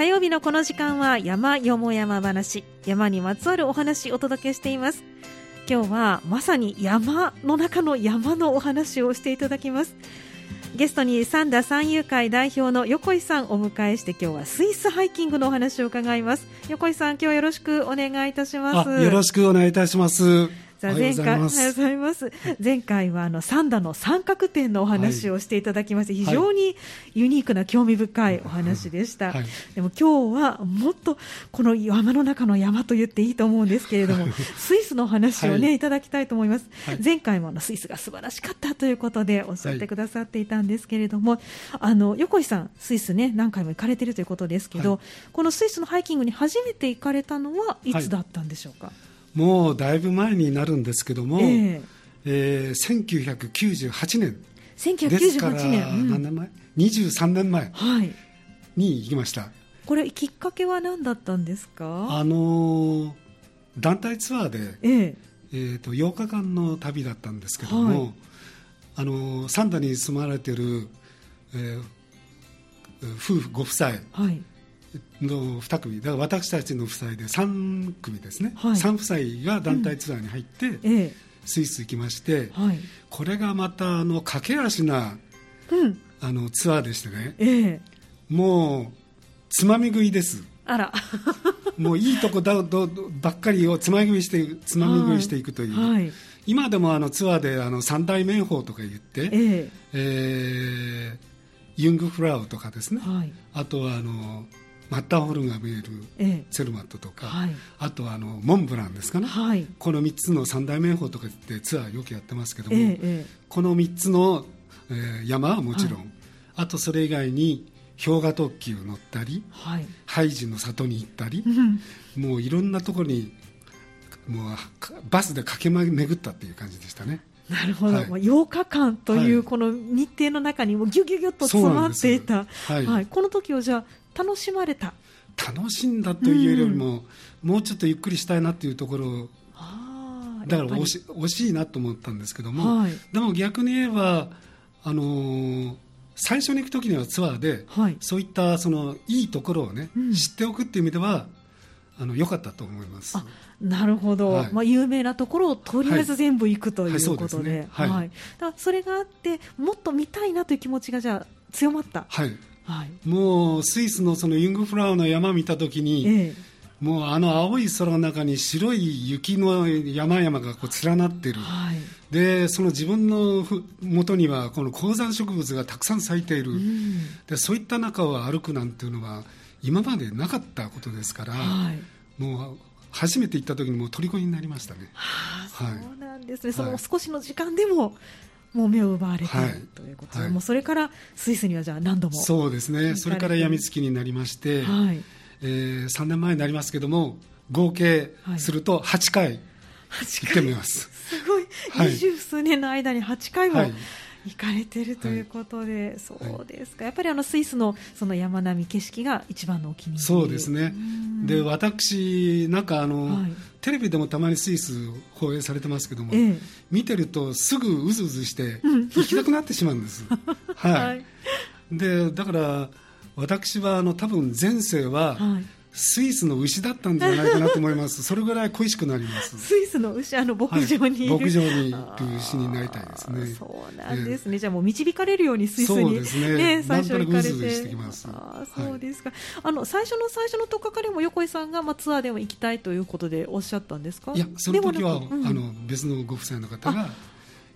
火曜日のこの時間は山よも山話山にまつわるお話をお届けしています。今日はまさに山の中の山のお話をしていただきます。ゲストに三田三遊会代表の横井さんをお迎えして今日はスイスハイキングのお話を伺います。横井さん今日はよろしくお願いいたします。よろしくお願いいたします。さあ前回おはようございます。前回はあの三田の三角点のお話をしていただきまして、非常にユニークな興味深いお話でした、はい、でも今日はもっとこの山の中の山と言っていいと思うんですけれどもスイスのお話をね、はい、いただきたいと思います、はい、前回もあのスイスが素晴らしかったということでおっしゃってくださっていたんですけれども、あの横井さんスイスね何回も行かれているということですけど、このスイスのハイキングに初めて行かれたのはいつだったんでしょうか、もうだいぶ前になるんですけども、えーえー、1998年1998年、何年前、うん、23年前に行きました、これきっかけは何だったんですか？あの団体ツアーで、えーえーと、8日間の旅だったんですけども、はい、あの三田に住まれている、えー、夫婦ご夫妻、はいの2組だから私たちの夫妻で3組ですね、はい、3夫妻が団体ツアーに入って、うん、スイス行きまして、はい、これがまたあの駆け足な、うん、あのツアーでしてね、えもうつまみ食いです。あら。もういいとこだどばっかりをつまみ食いしてつまみ食いしていくという、はい、今でもあのツアーであの三大名峰とか言って、ええ。えー、ユングフラウとかですね、はい、あとはあのマッターホルンが見えるセルマットとか、はい、あとはあのモンブランですかね、はい、この3つの三大名峰とかってツアーよくやってますけども、えこの3つの、えー、山はもちろん、はい、あとそれ以外に氷河特急乗ったり、はい、ハイジの里に行ったり、もういろんなところにもうバスで駆け巡ったっていう感じでしたね。なるほど、はい、8日間というこの日程の中にもぎゅぎゅぎゅっと詰まっていた、はい、はい、この時をじゃあ楽しまれた。楽しんだというよりも、うん、もうちょっとゆっくりしたいなというところだから惜し惜しいなと思ったんですけども、はい、でも逆に言えば、あのー、最初に行く時にはツアーで、はい、そういったそのいいところをね、うん、知っておくっていう意味ではあの良かったと思います。なるほど、はい、まあ、有名なところをとりあえず全部行くということで、はい。それがあってもっと見たいなという気持ちがじゃあ強まった。はいはい、もうスイスのそのユングフラワーの山見たときに、ええ、もうあの青い空の中に白い雪の山々がこう連なっている、はい、でその自分のもとにはこの高山植物がたくさん咲いている、うん、でそういった中を歩くなんていうのは今までなかったことですから、はい、もう初めて行った時にもう虜になりましたね。はあ、そうなんですね、その少しの時間でももう目を奪われていということ。で、はい、もうそれからスイスにはじゃあ何度もそうですね、それからやみつきになりまして、はい、えー、3年前になりますけども、合計すると8回行ってみます。すごい、二十数年の間に8回も、行かれてるということで、はい、そうですか、やっぱりあのスイスのその山並み景色が一番のお気に入り。そうですね、で私、なんかあの、はい、テレビでもたまにスイス放映されてますけども、ええ、見てるとすぐうずうずして行きたくなってしまうんです。はい、はい、でだから私はあの多分前世は、はいスイスの牛だったんじゃないかなと思います。それぐらい恋しくなります。スイスの牛、あの牧場にはい、牧場にいる牛になりたいですね。そうなんですね。じゃあもう導かれるようにスイスに、ね、そうですね。最初行かれて。あそうですか、はい、あの最初の最初のとっかかりも横井さんがまあツアーでも行きたいということでおっしゃったんですか？いや、その時は、うん、あの別のご夫妻の方が。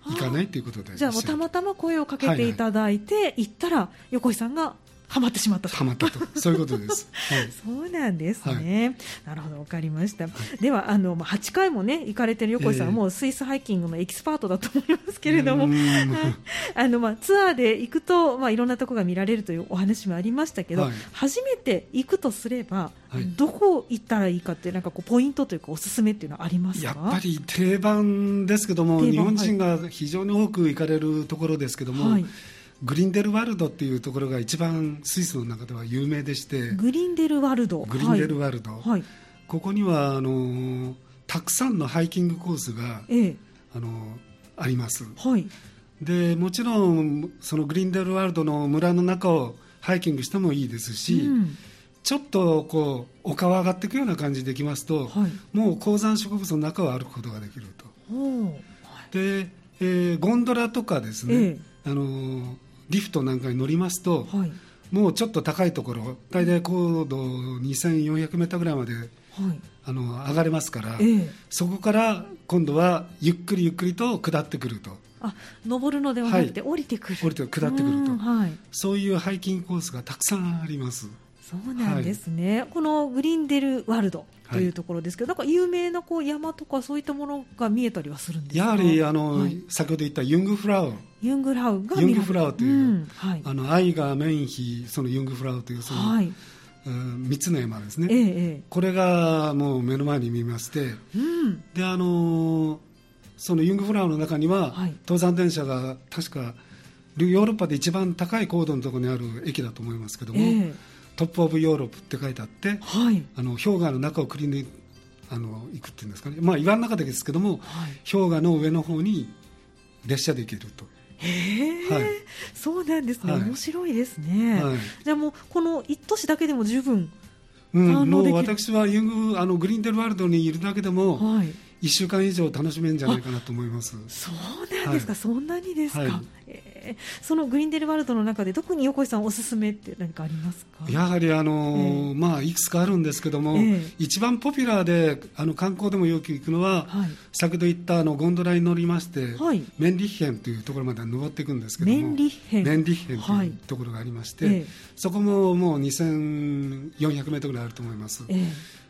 行かないということでじゃあもうたまたま声をかけていただいて、行ったら横井さんがはまってしまったはまったと。そういうことです、はい、そうなんですね、はい、なるほどわかりました、はい、ではあの8回もね行かれてる横井さんはもうスイスハイキングのエキスパートだと思いますけれども、あのまあツアーで行くとまあいろんなところが見られるというお話もありましたけど、初めて行くとすれば、どこ行ったらいいかってなんかこうポイントというかおすすめっていうのはありますやっぱり定番ですけども日本人が非常に多く行かれるところですけども、グリンデルワルドっていうところが一番スイスの中では有名でして。グリンデルワルド。グリンデルワルド、はい、ここにはあのたくさんのハイキングコースが、ええ、あのあります、はい、でもちろんそのグリンデルワルドの村の中をハイキングしてもいいですし、うん、ちょっとこう丘を上がっていくような感じで行きますと、はい、もう高山植物の中を歩くことができると。で、えー、ゴンドラとかですね、えー、あのリフトなんかに乗りますと、はい、もうちょっと高いところ大体高度2400メーターぐらいまで、はい、あの上がれますから、えー、そこから今度はゆっくりゆっくりと下ってくると。あ登るのではなくて、降りてくる。降りて下ってくると、はい、そういうハイキングコースがたくさんありますそうなんですね、はい、このグリンデルワールドというところですけど、はい、なんか有名なこう山とかそういったものが見えたりはするんですやはりあの、はい、先ほど言ったユングフラウ。ユングフラウ。がユングフラウという、うん。はい、あの愛がメイン比そのユングフラウというその、はい。うん、3つの山ですね、ええ、これがもう目の前に見まして、うん、であのそのユングフラウの中には、はい、登山電車が確かヨーロッパで一番高い高度のところにある駅だと思いますけども、え Top of Europe って書いてあって、はい、あの氷河の中をくり抜いてあの行くっていうんですかね、まあ、岩の中ですけども、はい、氷河の上の方に列車で行けると。へえ、はい、そうなんですね、はい、面白いですね、はい、じゃあもうこの一都市だけでも十分うん、もう私はユングあのグリーンデルワールドにいるだけでも、はい、1週間以上楽しめるんじゃないかなと思います。そうなんですか、そんなにですか、えそのグリーンデルワールドの中で特に横井さんおすすめって何かありますか？やはりあの、えー、まあ、いくつかあるんですけども、えー、一番ポピュラーであの観光でもよく行くのは、はい、先ほど言ったあのゴンドラに乗りまして、はい、メンリッヘンというところまで登っていくんですけどもメンリッヘン。メンリッヘンというところがありまして、はい、そこももう2400メートルぐらいあると思います。えー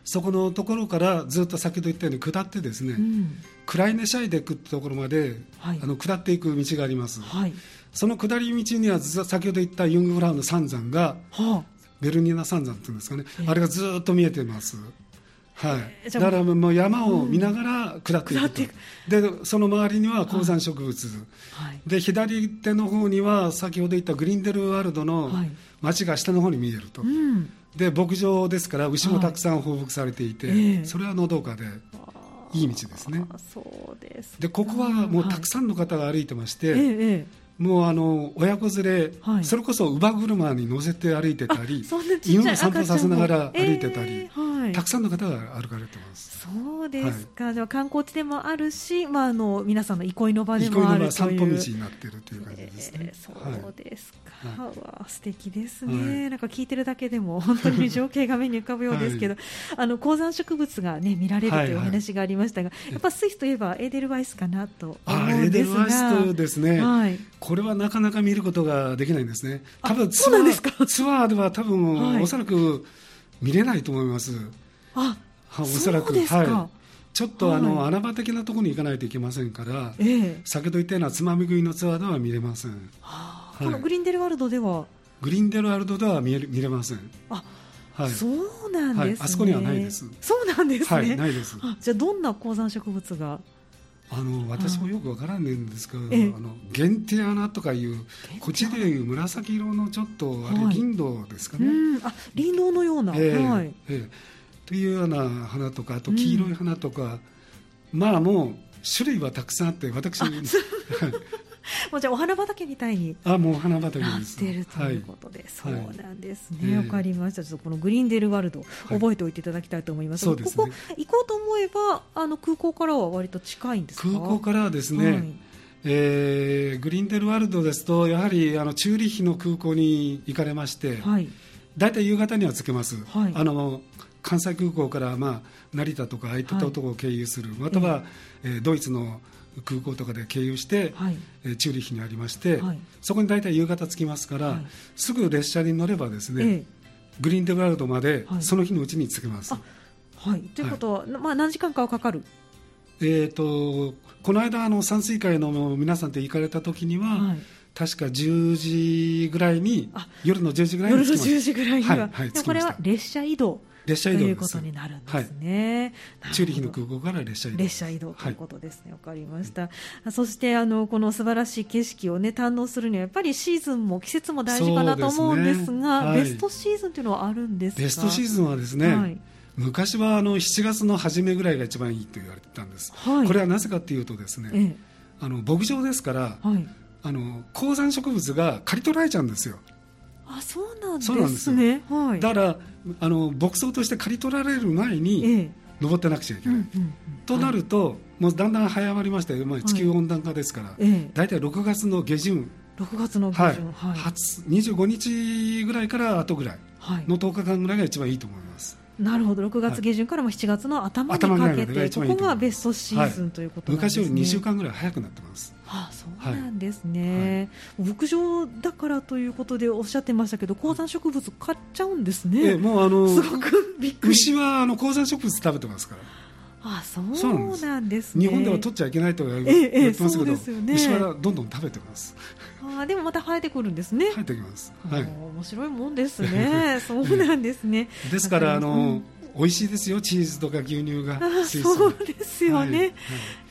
そこのところからずっと先ほど言ったように下ってですね、うん、クライネシャイデックというところまで、はい、あの下っていく道があります、はい、その下り道には先ほど言ったユングフラウの三山が、はあ、ベルニーナ三山っていうんですかね、あれがずっと見えてます。はい、だからもう山を見ながら下っていくと、うん、でその周りには高山植物、はい、で左手の方には先ほど言ったグリンデルワールドの町が下の方に見えると、はい、で牧場ですから牛もたくさん放牧されていて、はい、それはのどかで。いい道ですね。そうですでここはもうたくさんの方が歩いてまして、ええもうあの親子連れ、はい、それこそ乳母車に乗せて歩いてたり犬を散歩させながら歩いてたり、えーはい、たくさんの方が歩かれてます。そうですか、はい、では観光地でもあるし、まあ、あの皆さんの憩いの場でもあるという。散歩道になってい。るという感じですね、えー、そうですか、はい、わ素敵ですね、なんか聞いてるだけでも本当に情景が目に浮かぶようですけど、あの高山植物が、ね、見られるというお話がありましたが、やっぱスイスといえばエーデルワイスかなと思うんですが。エーデルワイスですね、はいこれはなかなか見ることができないんですね。多分ツアーツアーでは多分、はい、おそらく見れないと思います。あ、おそらくはい。ちょっとあの、はい、穴場的なところに行かないといけませんから、えー、先ほど言ったようなつまみ食いのツアーでは見れません。はあ、このグリンデルワールドでは？グリンデルワールドでは見れ見れません。あはい、そうなんですね、はい、あそこにはないです。そうなんですね。はい、ないです。じゃあどんな高山植物が？あの私もよくわからないんですけど、あの限定穴とかいうこっちでいう紫色のちょっとあれ銀銅ですかね、あ林道のような、えー、はい。えー、というような花とかあと黄色い花とか、うん、まあもう種類はたくさんあって私 もうじゃあお花畑みたいにあもうお花畑なってるということで、はい、そうなんですね。わ、はい、かりました。ちょっとこのグリーンデルワールド覚えておいていただきたいと思います、はい、ここ行こうと思えばあの空港からは割と近いんです空港からはですね、はい、えー、グリーンデルワールドですとやはりあのチューリッヒの空港に行かれまして、はい、大体夕方には着けます、はい、あの関西空港から、まあ、成田とかああいったところを経由する、または、えー、ドイツの空港とかで経由して、はい、えチューリッヒにありまして、はい、そこに大体夕方着きますから、はい、すぐ列車に乗ればですね、ええ、グリーンデワールドまでその日のうちに着けます。はい、ということは、まあ、何時間かはかかる？えーと、この間あの山水会の皆さんと行かれた時には、確か10時ぐらいに夜の10時ぐらいに夜の10時ぐらいには、はい。はい、これは列車移動列車移動ということになるんですね。はい、チューリヒの空港から列車移動。列車移動ということですね。わ、はい、かりました。そしてあのこの素晴らしい景色をね堪能するにはやっぱりシーズンも季節も大事かなと思うんですが、すねはい、ベストシーズンというのはあるんですか。ベストシーズンはですね。はい昔はあの7月の初めぐらいが一番いいと言われてたんです、はい、これはなぜかというとですね、ええ、あの牧場ですから、はい、あの高山植物が刈り取られちゃうんですよあそうなんですねはい、だからあの牧草として刈り取られる前に登ってなくちゃいけない、となると、はい、もうだんだん早まりまして、まあ、地球温暖化ですから、大体6月の下旬。6月の下旬、はい、はい、25日ぐらいから後ぐらいの10日間ぐらいが一番いいと思います。なるほど。6月下旬からも7月の頭にかけて、ここがベストシーズンということなんです。ね、昔より2週間ぐらい早くなってます。はあ、そうなんですね、はい、牧場だからということでおっしゃってましたけど高山植物買っちゃうんですね、えもうあのすごくびっくり。牛はあの高山植物食べてますからあそうなんです。ね。日本では取っちゃいけないと言ってますけど、ええね、牛はどんどん食べてます。あでもまた生えてくるんですね。生えてきます、はい、面白いもんですね。そうなんですね。ですからあの、美味しいですよチーズとか牛乳が。そうですよね、はい。はい、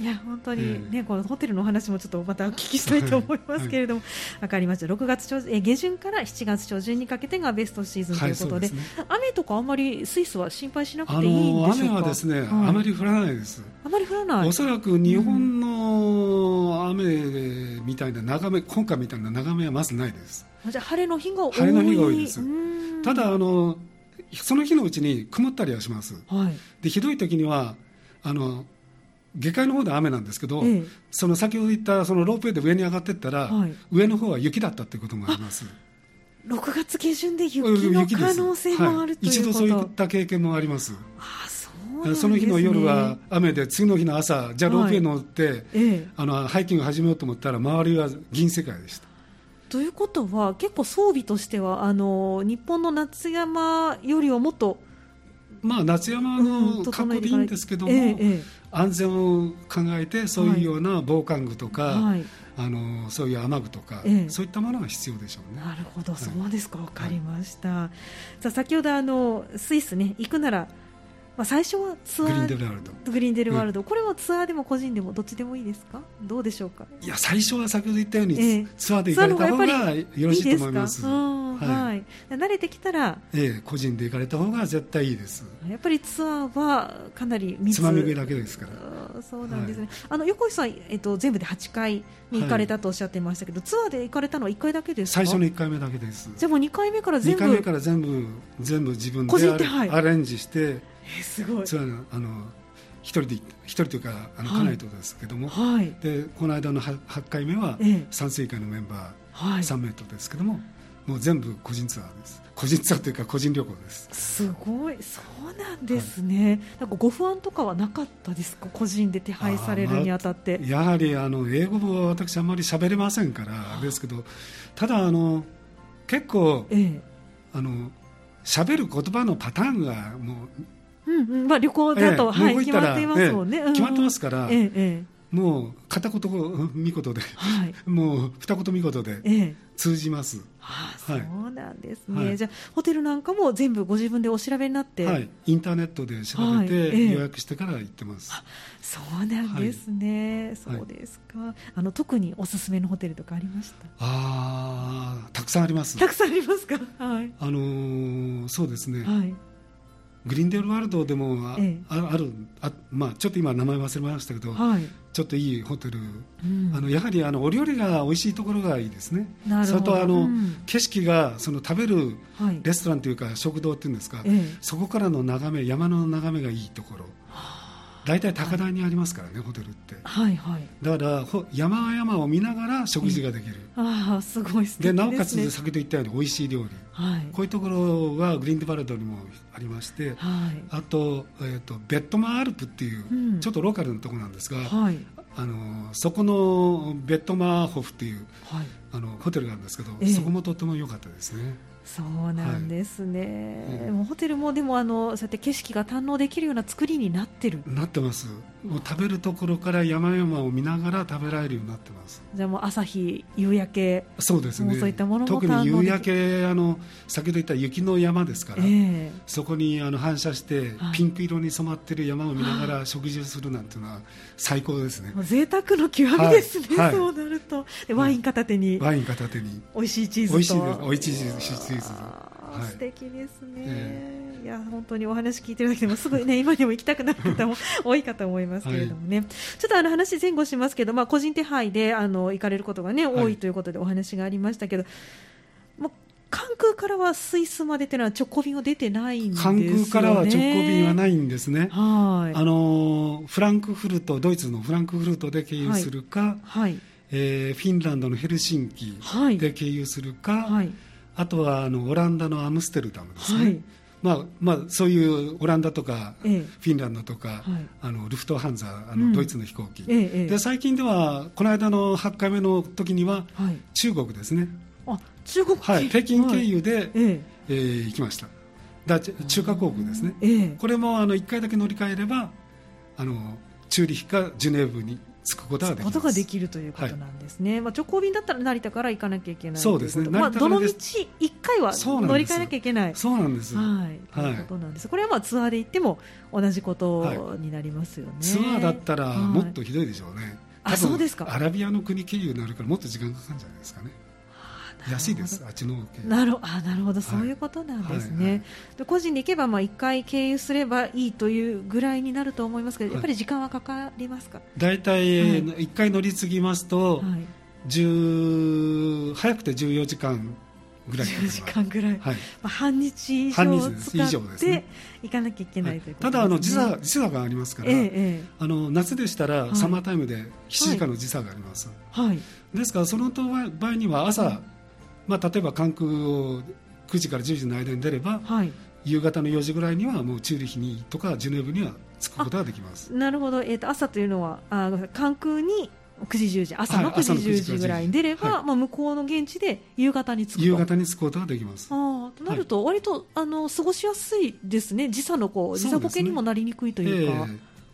いや本当にね、このホテルの話もちょっとまたお聞きしたいと思いますけれども、わ、かりました。6月初え下旬から7月初旬にかけてがベストシーズンということででね、雨とかあんまりスイスは心配しなくていいんでしょうか、雨はですね、あまり降らないです。あまり降らない。おそらく日本の雨みたいな眺め、今回みたいな眺めはまずないです。じゃ晴れの日が多い。晴れの日が多いです。ただあのその日のうちに曇ったりはします、はい、でひどい時にはあの下界の方で雨なんですけど、ええ、その先ほど言ったそのロープウェイで上に上がっていったら、はい、上の方は雪だったということもあります。6月下旬で雪の可能性もあるという、はい、一度そういった経験もあります。あそね、その日の夜は雨で次の日の朝じゃあロープウェイ乗って、はい。え、あのハイキング始めようと思ったら周りは銀世界でした。ということは結構装備としてはあの日本の夏山よりはもっとまあ、夏山の格好でいいんですけども、ええ、安全を考えてそういうような防寒具とか、はい、あのそういう雨具とか、え、そういったものが必要でしょうね。なるほど、はい、そうですか。分かりました、はい、さあ先ほどあのスイスね行くならまあ、最初はツアーグリーンデルワールド。グリーンデルワールド、うん、これはツアーでも個人でもどっちでもいいですか？どうでしょうか？いや最初は先ほど言ったように、えー、ツアーで行かれた方がよろしいと思います。はい、慣れてきたら、ええ、個人で行かれた方が絶対いいです。やっぱりツアーはかなりつまみ食いだけですから。そうなんですね、はい、あの横井さん、えっと、全部で8回に行かれたとおっしゃってましたけど、はい、ツアーで行かれたのは1回だけです最初の1回目だけです。じゃあもう2回目から全部2回目から全部全部自分でアレンジしてえすごい。ツアーあの一人で一人というかあの、家内とですけども、はい、でこの間の8回目は山水会のメンバー3名とですけども、もう全部個人ツアーです。個人ツアーというか個人旅行です。すごい。そうなんですね、はい、なんかご不安とかはなかったですか？個人で手配されるにあたって、まあ、やはりあの英語も私あんまり喋れませんからですけどただあの結構、ええ、あの喋る言葉のパターンがもう、うんうん。まあ、旅行だと、ええ、はい、決まっていますもんね、決まってますから、ええもう片言見事で、はい、もう二言見事で通じます、はあ、そうなんですね、はい、じゃあホテルなんかも全部ご自分でお調べになって、はい、インターネットで調べて予約してから行ってます、はいそうなんですね、そうですか。あの特におすすめのホテルとかありました？ああたくさんあります。たくさんありますか？はい。あのー、そうですね、はいグリーンデールワールドでもあええ、あるあ、まあ、ちょっと今、名前忘れましたけど、はい、ちょっといいホテル、うん、あのやはりあのお料理が美味しいところがいいですね、それとあの、うん、景色がその食べるレストランというか、食堂っていうんですか、え、そこからの眺め、山の眺めがいいところ。大体高台にありますからね、ホテルって。はいはい。だから山々を見ながら食事ができる。ああすごいで、なおかつ先ほど言ったように美味しい料理。はい。こういうところはグリーンデバルドにもありまして、はい。あとえっ、ー、とベッドマーアルプっていう、うん、ちょっとローカルのところなんですが、はい。あのそこのベッドマーホフっていう、はい、あのホテルがあるんですけど、えー、そこもとても良かったですね。そうなんですね、はい、もうホテルもでもあのそうやって景色が堪能できるような作りになってる。なってますもう食べるところから山々を見ながら食べられるようになってます。じゃあもう朝日夕焼けそうですね。そういったもの特に夕焼けあの先ほど言った雪の山ですから、えー、そこにあの反射してピンク色に染まってる山を見ながら 食事をするなんていうのは最高ですね。贅沢の極みですね、はい、そうなると。ワイン片手に、ワイン片手に。美味しいチーズと。美味しいです。美味しいチーズ。はい、素敵ですね、えー、いや本当にお話聞いてるだけでもすごいね 今にも行きたくなる方も 多いかと思いますけれどもね、はい、ちょっとあの話前後しますけど、まあ、個人手配であの行かれることがね多いということでお話がありましたけど、もう関空からはスイスまでっていうのは直行便は出てないんです関空からは直行便はないんですね。はい。あのフランクフルトドイツのフランクフルトで経由するか、はい、えー、フィンランドのヘルシンキで経由するか、はい、あとはあのオランダのアムステルダムですね。はいまあまあ、そういうオランダとか、フィンランドとか、あのルフトハンザあの、ドイツの飛行機、で最近ではこの間の8回目の時には、中国ですね。あ中国はい、北京経由で、はい、え。えー、行きました。だ中華航空ですね、ええ、これもあの1回だけ乗り換えればあのチューリヒかジュネーブに着くことができができるということなんですね、はい、まあ、直行便だったら成田から行かなきゃいけないそうですね、まあ、どの道1回は乗り換えなきゃいけない。そうなんですはい、ということなんです、これはまあツアーで行っても同じことになりますよね、ツアーだったらもっとひどいでしょうね、あそうですか。アラビアの国経由になるからもっと時間かかるんじゃないですかね安いです、あっちのなるあなるほど、そういうことなんですね、はいはい、で個人で行けば、まあ、1回経由すればいいというぐらいになると思いますけど、やっぱり時間はかかりますか？大体、1回乗り継ぎますと、はい、早くて14時間ぐらい10時間ぐらい、はい。まあ、半日以上使って行かなきゃいけないということ、ね、ただあの時差時差がありますから、ええ、あの夏でしたらサマータイムで7時間の時差があります、はい、ですからその場合には朝、まあ、例えば関空を9時から10時の間に出れば、はい、夕方の4時ぐらいにはもうチューリヒにとかジュネーブには着くことができます。なるほど、えーと、朝というのはあ関空に9時10時朝の9時、10時。ぐらいに出れば、はい、まあ、向こうの現地で夕方に着く夕方に着くことができます。あとなると、割とあの過ごしやすいですね。時差のこう時差ボケにもなりにくいというか。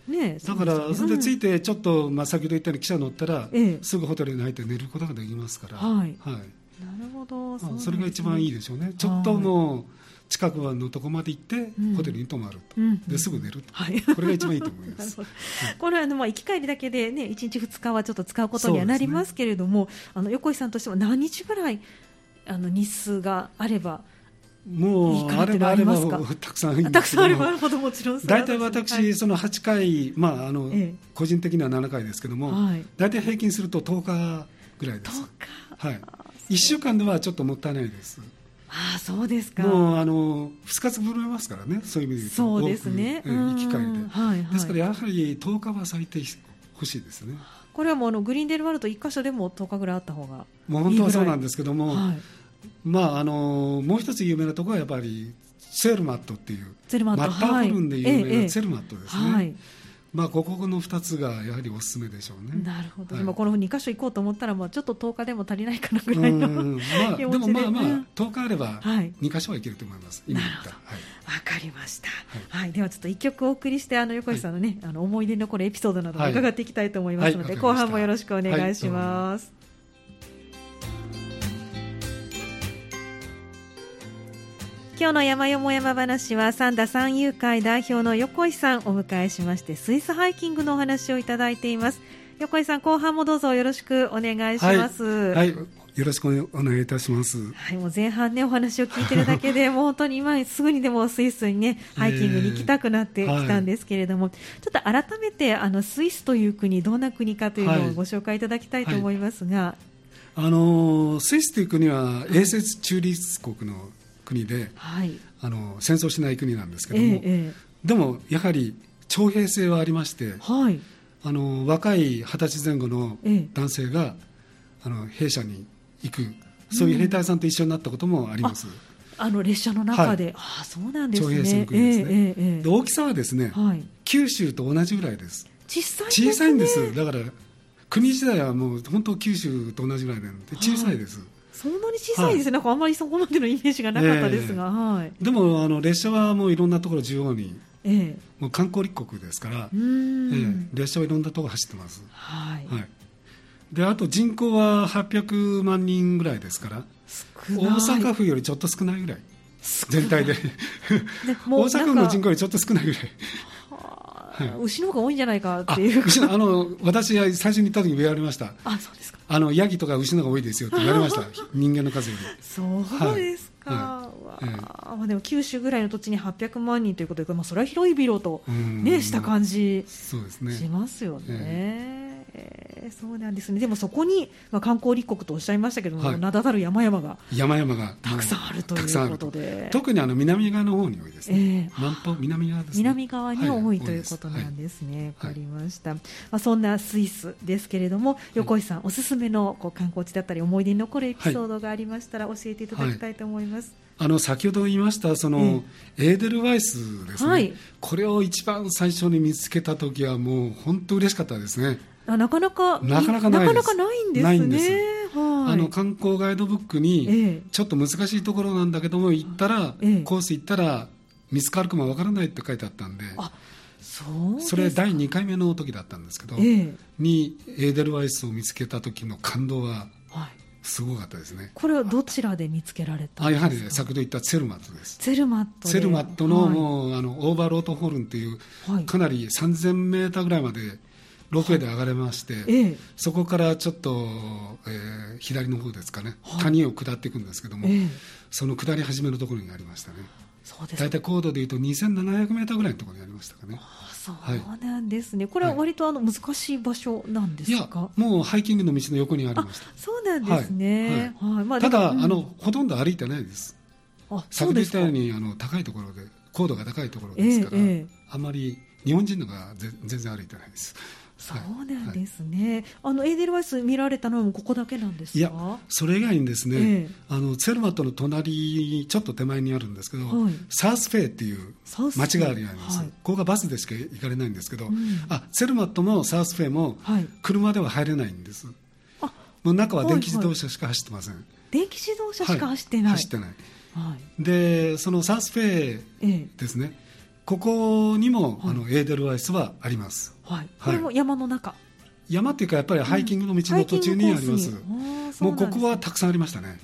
ね、だから、それでついて、ちょっと、まあ、先ほど言ったように汽車乗ったら、ええ、すぐホテルに入って寝ることができますから、はい、はい、なるほど。そ、ね,、それが一番いいでしょうね、ちょっともう近くのとこまで行って、ホテルに泊まると、うん、ですぐ寝ると、はい、これが一番いいと思います。これはあのまあ行き帰りだけでね、1日2日はちょっと使うことにはなりますけれども、ね、あの横井さんとしては何日ぐらいあの日数があれば。もうあればあればたくさんいいんですけどもちろん大体私、その8回、まああの個人的には7回ですけども、大体平均すると10日ぐらいです。はい、1週間ではちょっともったいないです。ああそうですか。もうあの2日潰れますからねそういう意味でそうですね、行き帰りで、はいはい、ですからやはり10日は最低欲しいですね。これはもうあのグリーンデールワールド1箇所でも10日ぐらいあった方がもう本当はそうなんですけども、はい、まああのもう一つ有名なところはやっぱりセルマットっていうマッターホルンで有名なセルマットですね、はいまあ、ここの2つがやはりおすすめでしょうね。なるほど、はい、今この2箇所行こうと思ったら、まあ、ちょっと10日でも足りないかなぐらいの、まあ、でもまあまあ、10日あれば2箇所は行けると思います、なるほど、わ、はい、かりました、はい、はい、ではちょっと1曲お送りして、あの横井さんのね、あの思い出に残るエピソードなども伺っていきたいと思いますので、後半もよろしくお願いします。今日の山よも山話は三田三遊会代表の横井さんをお迎えしましてスイスハイキングのお話をいただいています。横井さん後半もどうぞよろしくお願いします、はい、はい、よろしくお願いいたします。はい、もう前半ね、お話を聞いてるだけで、もう本当に今すぐにでもスイスにね、ハイキングに行きたくなってきたんですけれども、えーはい、ちょっと改めて、あの、スイスという国、どんな国かというのをご紹介いただきたいと思いますが。はい、あのスイスという国は、英摂中立国の国で、はい、あの戦争しない国なんですけども、ええ、でもやはり徴兵制はありまして、はい、あの若い二十歳前後の男性が、あの兵舎に行くそういう兵隊さんと一緒になったこともあります。あの列車の中で、はい、あそうなんですね。徴兵制の国ですね。ええで大きさはですね、はい、九州と同じぐらいです。小さい、ね、小さいんです。だから国自体はもう本当九州と同じぐらいなので小さいです。はいそんなに小さいですね、はい、なんかあんまりそこまでのイメージがなかったですが、えー、はい、でもあの列車はもういろんなところ中央に、えー、もう観光立国ですから、えー、列車はいろんなところ走ってます、はい、はい、であと人口は800万人ぐらいですから。大阪府よりちょっと少ないぐらい。全体で。大阪府の人口よりちょっと少ないぐらい 牛の方が多いんじゃないかっていう。あの私は最初に行った時に言われました。あそうですか。あのヤギとか牛の方が多いですよって言われました。人間の数より。そうですか、はい。はい、まあ、でも九州ぐらいの土地に800万人ということで、まあ、それは広いビロと、ね、した感じしますよね、えそうなんですね。でもそこに、まあ、観光立国とおっしゃいましたけども、はい、名だたる山々が山々がたくさんあるということで、特にあの南側の方に多いですね。えー、南方南側です、ね、南側に多い、ということなんですね。わ、はい、かりました。まあそんなスイスですけれども、横井さん、おすすめのこう観光地だったり思い出に残るエピソードがありましたら教えていただきたいと思います。あの先ほど言いましたその、エーデルワイスですね、はい、これを一番最初に見つけた時はもう本当嬉しかったですね。あなかなかなかなかないなかなかないんですね。です。あの観光ガイドブックにちょっと難しいところなんだけども行ったら、コース行ったら見つかるかもわからないって書いてあったんで。そそれ第2回目の時だったんですけど、にエーデルワイスを見つけた時の感動はすごかったですね。これはどちらで見つけられたあやはり、ね、先ほど言ったツェルマットです。ツェルマットツェルマットの,、もうあのオーバーロートホールンという、はい、かなり3000メーターぐらいまでロープウェイで上がれまして、はいそこからちょっと、えー、左の方ですかね、はい、谷を下っていくんですけども、え。その下り始めのところにありましたね。そうです。大体高度でいうと2700メーターぐらいのところにありましたかね。そうなんですね、はい、これは割とあの難しい場所なんですか、もうハイキングの道の横にありましたそうなんですね、はい。はい。まあ、ただ、うん、あの、ほとんど歩いてないです。あ先ほど言ったようにあの高いところで、高度が高いところですから、えーえー、あまり日本人のが全然歩いてないです。そうなんですね、はい、あのエーデルワイス見られたのもここだけなんですか？いや、それ以外にですね、えー、あのツェルマットの隣、ちょっと手前にあるんですけど、はい、サウスフェイっていう町があります、はい、ここがバスでしか行かれないんですけど、うん、あツェルマットもサウスフェイも車では入れないんです。あ。もう中は電気自動車しか走ってません。はい。はい、電気自動車しか走ってない、走ってない、はい、でそのサウスフェイですね、えーここにも、あのエーデルワイスはあります。はい。これも山の中。山っていうかやっぱりハイキングの道の途中にあります。もうここはたくさんありましたね。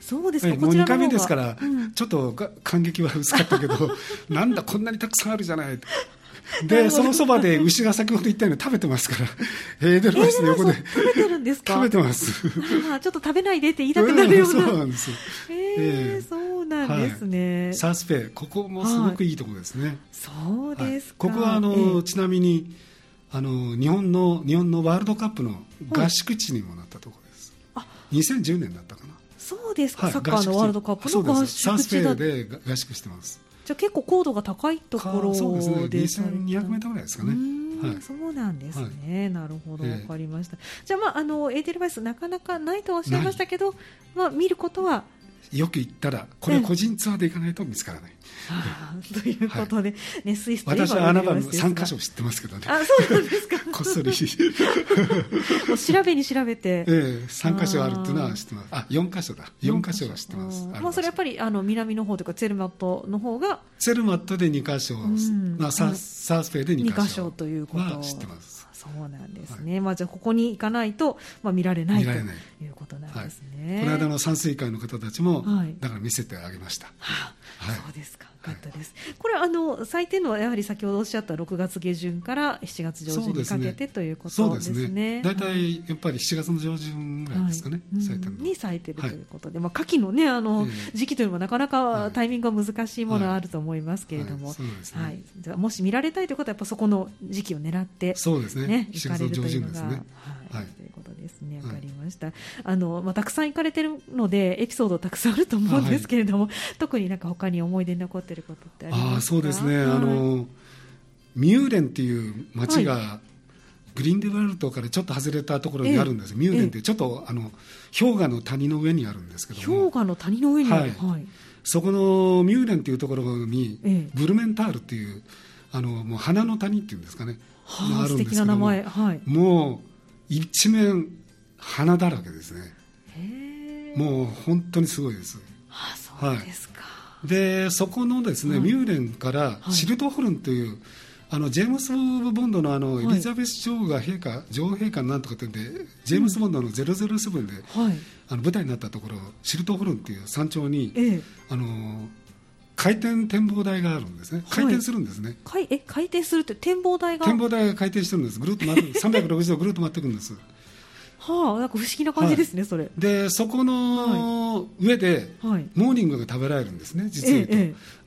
そうですか、もう2回目ですから、ちょっと感激は薄かったけど、なんだ、こんなにたくさんあるじゃない で、そのそばで牛が先ほど言ったように食べてますから、エーデルワイスの横で。食べてるんですか？食べてます。あちょっと食べないでって言いたくなるような。そうなんです。えー、そうなんですね。サースペイ、ここもすごくいいところですね。そうですここはあの、ちなみに、あの日本の日本のワールドカップの合宿地にもなったところです。あ、2010年だったかな。そうですか、サッカーのワールドカップの合宿地だ。サースペイで合宿してます。じゃあ結構高度が高いところでそうですね。2200メートルぐらいですかね。はい、そうなんですね、はい、なるほど、わかりました。じゃあ、まあ、あのエーテルバイス、なかなかないとおっしゃいましたけど、まあ、見ることはよく行ったら、これ個人ツアーで行かないと見つからない。ということで、はい、ね、スイス私は穴場3箇所知ってますけどね。あ、そうなんですか。こっそり。調べに調べて。ええ、3箇所あるっていうのは知ってます。あ、4箇所だ。4箇所は知ってます。まあ、それやっぱり、あの、南の方というか、ツェルマットの方が。ツェルマットで2箇所、まあ、サースペイで2箇所。ということは知ってます。そうなんですね、はい、まあ、じゃあここに行かないと、まあ、見られないとい。うことなんですね、はい、この間の山水会の方たちも、はい、だから見せてあげました、はあ、そうですかかったです、これあの最低のはやはり先ほどおっしゃった6月下旬から7月上旬にかけて、ということですね。大体、やっぱり7月の上旬ぐらいですかね、咲い。てるに咲いてるということで、まあ、夏季の,、ね、あの時期というのはなかなかタイミングが難しいものがあると思いますけれども、はい。もし見られたいということはやっぱそこの時期を狙ってそうですね。行かれるというのが、はい。ということですね。わかりました、あのまあ、たくさん行かれてるのでエピソードたくさんあると思うんですけれども、特になんか他に思い出に残っていることってありますか？あそうですね、あのミューレンっていう町が、グリーンデワルトからちょっと外れたところにあるんです、ミューレンってちょっとあの氷河の谷の上にあるんですけど氷河の谷の上にある、はい。そこのミューレンっていうところに、ブルメンタールっていうあのもう花の谷っていうんですかね、はあ、あるんですけども、はい、もう一面花だらけですね。もう本当にすごいです、はあ、そうですか、はい。でそこのですね、はい、ミューレンからシルトホルンという、あのジェームス・ボンドのあのエリザベス女王が陛下、女王陛下なんとかってんで、ジェームス・ボンドの007で、はい、あの舞台になったところ、シルトホルンっていう山頂に、ええ、あの回転展望台があるんですね、回転するんですね。はい、え回転するって展望台が。展望台が回転してるんです、ぐる っと回って、360度ぐるっと回っていくんです。はあ、なんか不思議な感じですね、はい、それ。で、そこの上で、モーニングが食べられるんですね、実は言うと。え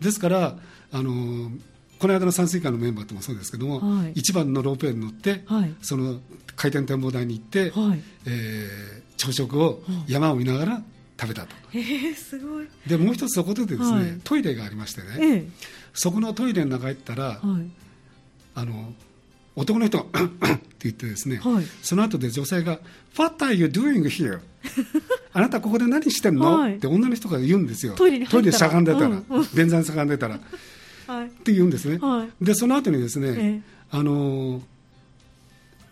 え、ですから、あのこの間の山水館のメンバーともそうですけども、はい、一番のロープウェイに乗って、はい、その回転展望台に行って、はい、えー、朝食を山を見ながら食べたと、えー、すごい。でもう一つそこでですね、トイレがありましてね、えー、そこのトイレの中行ったら、あの男の人が って言ってですね、はい、その後で女性が「What are you doing here? あなたここで何してんの？はい、って女の人が言うんですよ。トイレにトイレしゃがんでたら、うん、便座にしゃがんでたら、はい、って言うんですね、はい、でその後にですね、えあの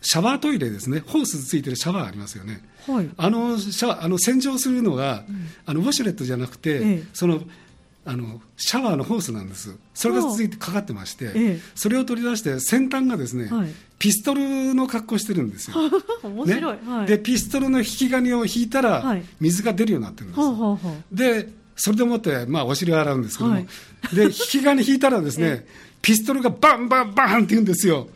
シャワートイレですね。ホースついてるシャワーありますよね、はい、あのシャあの洗浄するのが、うん、あのウォシュレットじゃなくて、えそのあのシャワーのホースなんです。それが続いてかかってまして、ええ、それを取り出して先端がですね、はい、ピストルの格好してるんですよ。面白い、ね。はい、でピストルの引き金を引いたら、水が出るようになってるんです、はい、でそれでもって、まあ、お尻を洗うんですけども、で引き金引いたらですね、ピストルがバンバンバンって言うんですよ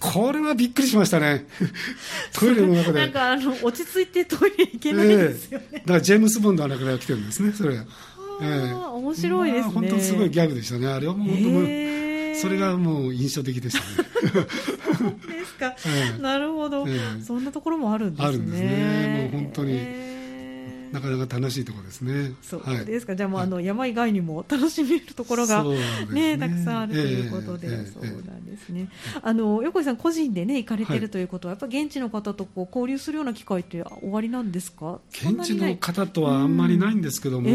これはびっくりしましたね、トイレの中で。なんかあの落ち着いてトイレ行けないですよね。えー、だからジェームズ・ボンドの中で来てるんですね、それ。えー、面白いですね、まあ、本当すごいギャグでしたね、あれはもう本当もう、それがもう印象的でしたね。ですか、えー、なるほど、えー、そんなところもあるんですね。あるんですね、もう本当に。なかなか楽しいところですね。そうですか。はい、じゃあもうあの山以外にも楽しめるところがね、ねたくさんあるということで、えー、そうなんですね。あの横井さん個人でね行かれてるということは、やっぱ現地の方とこう交流するような機会って終わりなんですか？現地の方とはあんまりないんですけども。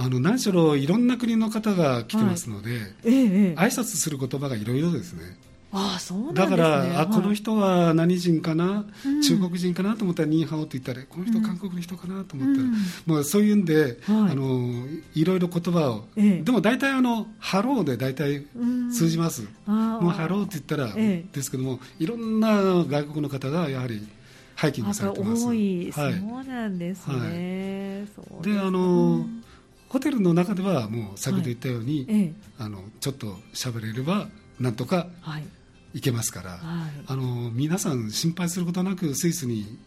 あの何しろいろんな国の方が来てますので、はいええ、挨拶する言葉がいろいろですね。あそう、ね、だから、あこの人は何人かな、うん、中国人かなと思ったら你好 って言ったらこの人韓国の人かなと思ったら、うん、もうそういうんで、はい、あのいろいろ言葉を、ええ、でも大体あのハローで大体通じます、うん、もうハローって言ったら、え、ですけどもいろんな外国の方がやはりハイキングされてます。多い、はい、そうなんですね。はい、であの、ホテルの中ではもう先ほど言ったように、はいあのちょっと喋れればなんとか行けますから、はい、あの皆さん心配することなくスイスに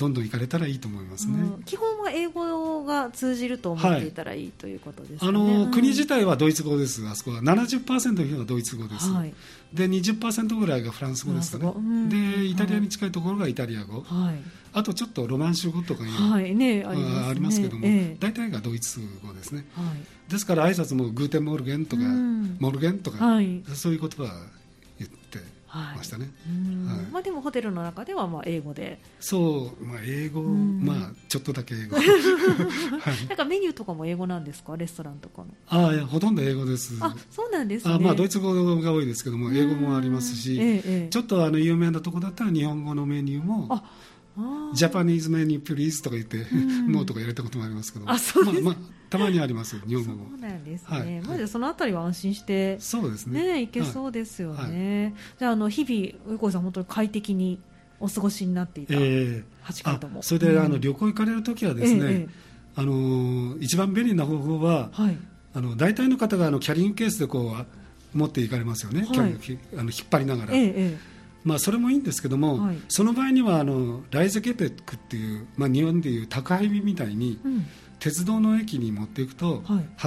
どんどん行かれたらいいと思いますね、うん、基本は英語が通じると思ってい。たらいい、ということです、ね、あの、うん、国自体はドイツ語です。あそこは。70%の人がドイツ語です、はい、で20%ぐらいがフランス語ですかね、うん、でイタリアに近いところがイタリア語、はい、あとちょっとロマンシュ語とかいう、はい。ねありね、ありますけども、え大体がドイツ語ですね、はい、ですから挨拶も Guten Morgen とか、Morgen とか、そういう言葉言ってましたね、はい、まあ、でもホテルの中ではまあ英語で。そう、まあ、英語、まあちょっとだけ英語、はい、なんかメニューとかも英語なんですか？レストランとかの。ああほとんど英語です。あそうなんですね。あ、まあ、ドイツ語が多いですけども英語もありますし、ええ、ちょっとあの有名なとこだったら日本語のメニューもあ Japanese menu please とか言って、 No とか入れたこともありますけど。あそうです、まあまあ、たまにあります日本語も。そうなんですね、はい、まずそのあたりは安心してそうですね。ねいけそうですよね、はい、じゃああの日々横井さん本当に快適にお過ごしになっていた8回とも、えー、それで、あの旅行行かれるときはですね、えー、あの一番便利な方法は、はい、あの大体の方があのキャリングケースでこう持っていかれますよね、はい、あの引っ張りながら、えー、まあ、それもいいんですけども、はい、その場合にはあのライズゲペックっていう、まあ、日本でいう宅配便みたいに、うん、鉄道の駅に持っていくと、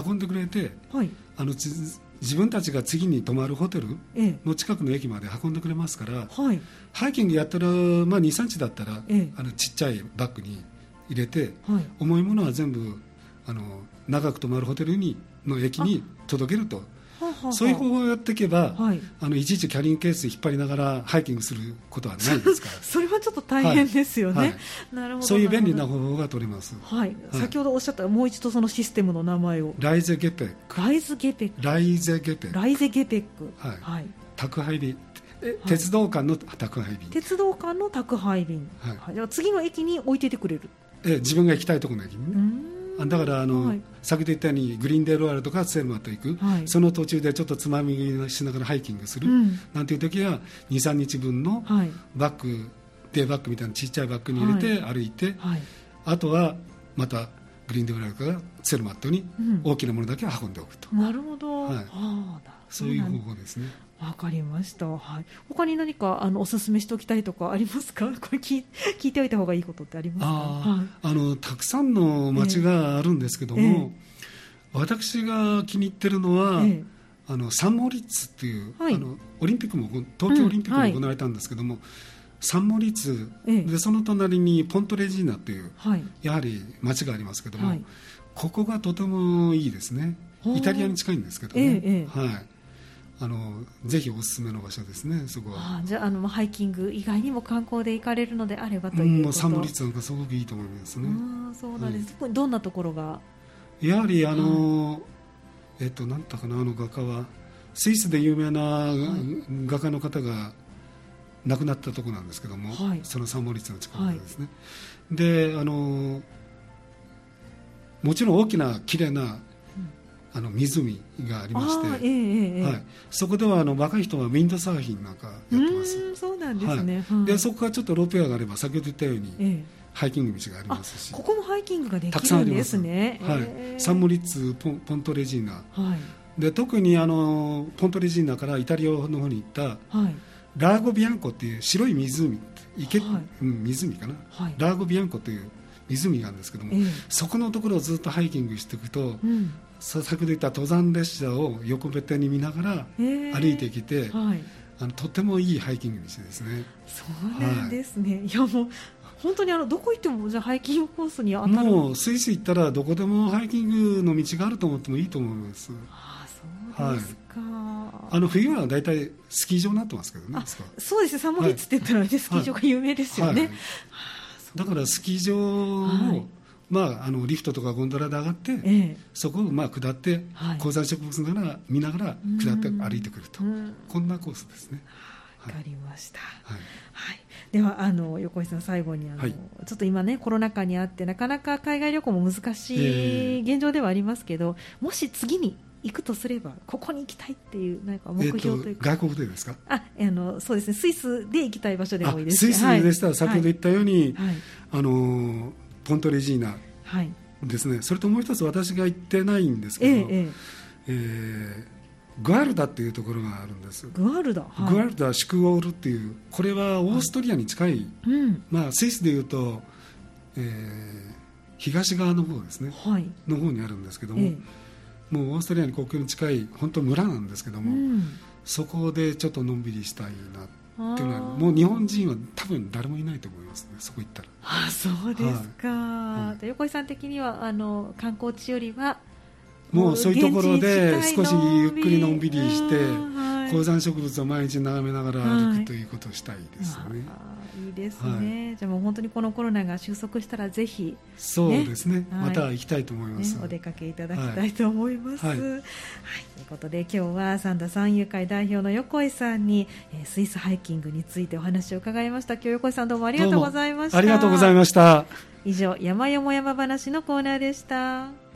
運んでくれて、はい、あの自分たちが次に泊まるホテルの近くの駅まで運んでくれますから、はい、ハイキングやってる、まあ、23日だったら、あのちっちゃいバッグに入れて、重いものは全部あの長く泊まるホテルにの駅に届けると。そういう方法をやっていけば、はい、あのいちいちキャリングケース引っ張りながらハイキングすることはないですから。それはちょっと大変ですよね、はい。はい、なるほどそういう便利な方法が取れます、はい。先ほどおっしゃったもう一度そのシステムの名前を。ライゼゲペック。ライズゲペック。ライゼゲペック。ライゼゲペック。はい、宅配便。鉄道間の宅配便。鉄道間の宅配便、はい、じゃ次の駅に置いててくれる。え自分が行きたいところの駅にねだからあの、はい、先ほど言ったようにグリーンデールワールドからセルマと行く、はい、その途中でちょっとつまみ食いしながらハイキングする、うん、なんていう時は23日分のバッグ、デーバッグみたいなちっちゃいバッグに入れて歩いて、あとはまたグリーンデールワールドからセルマットに大きなものだけ運んでおくと、うん、なるほど、はい、そういう方法ですね。わかりました。はい。他に何かあのおすすめしておきたいとかありますか？これ聞聞いておいた方がいいことってありますか？あ,、はい、あのたくさんの町があるんですけども、えー、私が気に入ってるのは、えー、あのサンモリッツっていう、はい、あのオリンピックも東京オリンピックも行われたんですけども、うんはい、サンモリッツ、ええ、でその隣にポントレジーナっていう、はい、やはり町がありますけども、ここがとてもいいですね。イタリアに近いんですけどね、え、はいあのぜひおすすめの場所ですね、そこは。あじゃああのハイキング以外にも観光で行かれるのであればといううん、サンモリッツなんかすごくいいと思いますね。あそうなんです、はい、どんなところが？やはりあの、はい、えっとなんだかなあの画家はスイスで有名な画家の方が亡くなったところなんですけども、はい、そのサンモリッツの近くですね、はい、であのもちろん大きな綺麗なあの湖がありまして、えーえー、はい、そこではあの若い人はウィンドサーフィンなんかやってます。そうなんですね、はい、でそこからちょっとロープウェアがあれば先ほど言ったように、えー、ハイキング道がありますし。ここもハイキングができるんですね。はい、サンモリッツポンポントレジーナ、はい、で特にあのポントレジーナからイタリアの方に行った、はい、ラーゴビアンコっていう白い湖池、はい、うん、湖かな、はい、ラーゴビアンコという湖があるんですけども、えー、そこのところをずっとハイキングしていくと、うん、先ほど言った登山列車を横べてに見ながら歩いてきて、えーはい、あのとてもいいハイキングにしてですね。そうなんですね、はい、いやもう本当にあのどこ行ってもじゃハイキングコースに当たる。もうスイス行ったらどこでもハイキングの道があると思ってもいいと思います。ああそうですか、はい、あの冬は大体スキー場になってますけどねそうです。ねサンモリッツって言ったら、ね、スキー場が有名ですよね、だからスキー場を、まあ、あのリフトとかゴンドラで上がって、ええ、そこをまあ下って、はい、高山植物ながら見ながら下って歩いてくると、こんなコースですね。わかりました。はい。はい、ではあの横井さん最後にあの、はい、ちょっと今ねコロナ禍にあってなかなか海外旅行も難しい現状ではありますけど、もし次に行くとすればここに行きたいっていうなんか目標というか、えー、外国でですか？ああのそうですね。スイスで行きたい場所でもいいですスイスでしたら、先ほど言ったように、はい、あのポントレジーナですね、はい、それともう一つ私が行ってないんですけど、えーえー、グアルダっていうところがあるんです。グアルダ、はい、グアルダシクオールっていうこれはオーストリアに近い、うん、まあ、スイスでいうと、えー、東側の方ですね、の方にあるんですけども、えーもうオーストリアに国境に近い本当村なんですけども、うん、そこでちょっとのんびりしたいなっていうのはもう日本人は多分誰もいないと思いますねそこ行ったら。あそうですか、はい、横井さん的にはあの観光地よりはもうそういうところで少しゆっくりのんびりして、高山植物を毎日眺めながら歩くということをしたいですね。はいいいですね、はい、じゃあもう本当にこのコロナが収束したらぜひ、ね、そうですね、また行きたいと思います、ね、お出かけいただきたい。と思います、はい、はい、ということで今日は三田三遊会代表の横井さんに、えー、スイスハイキングについてお話を伺いました。今日横井さんどうもありがとうございました。ありがとうございました。以上山よも山話のコーナーでした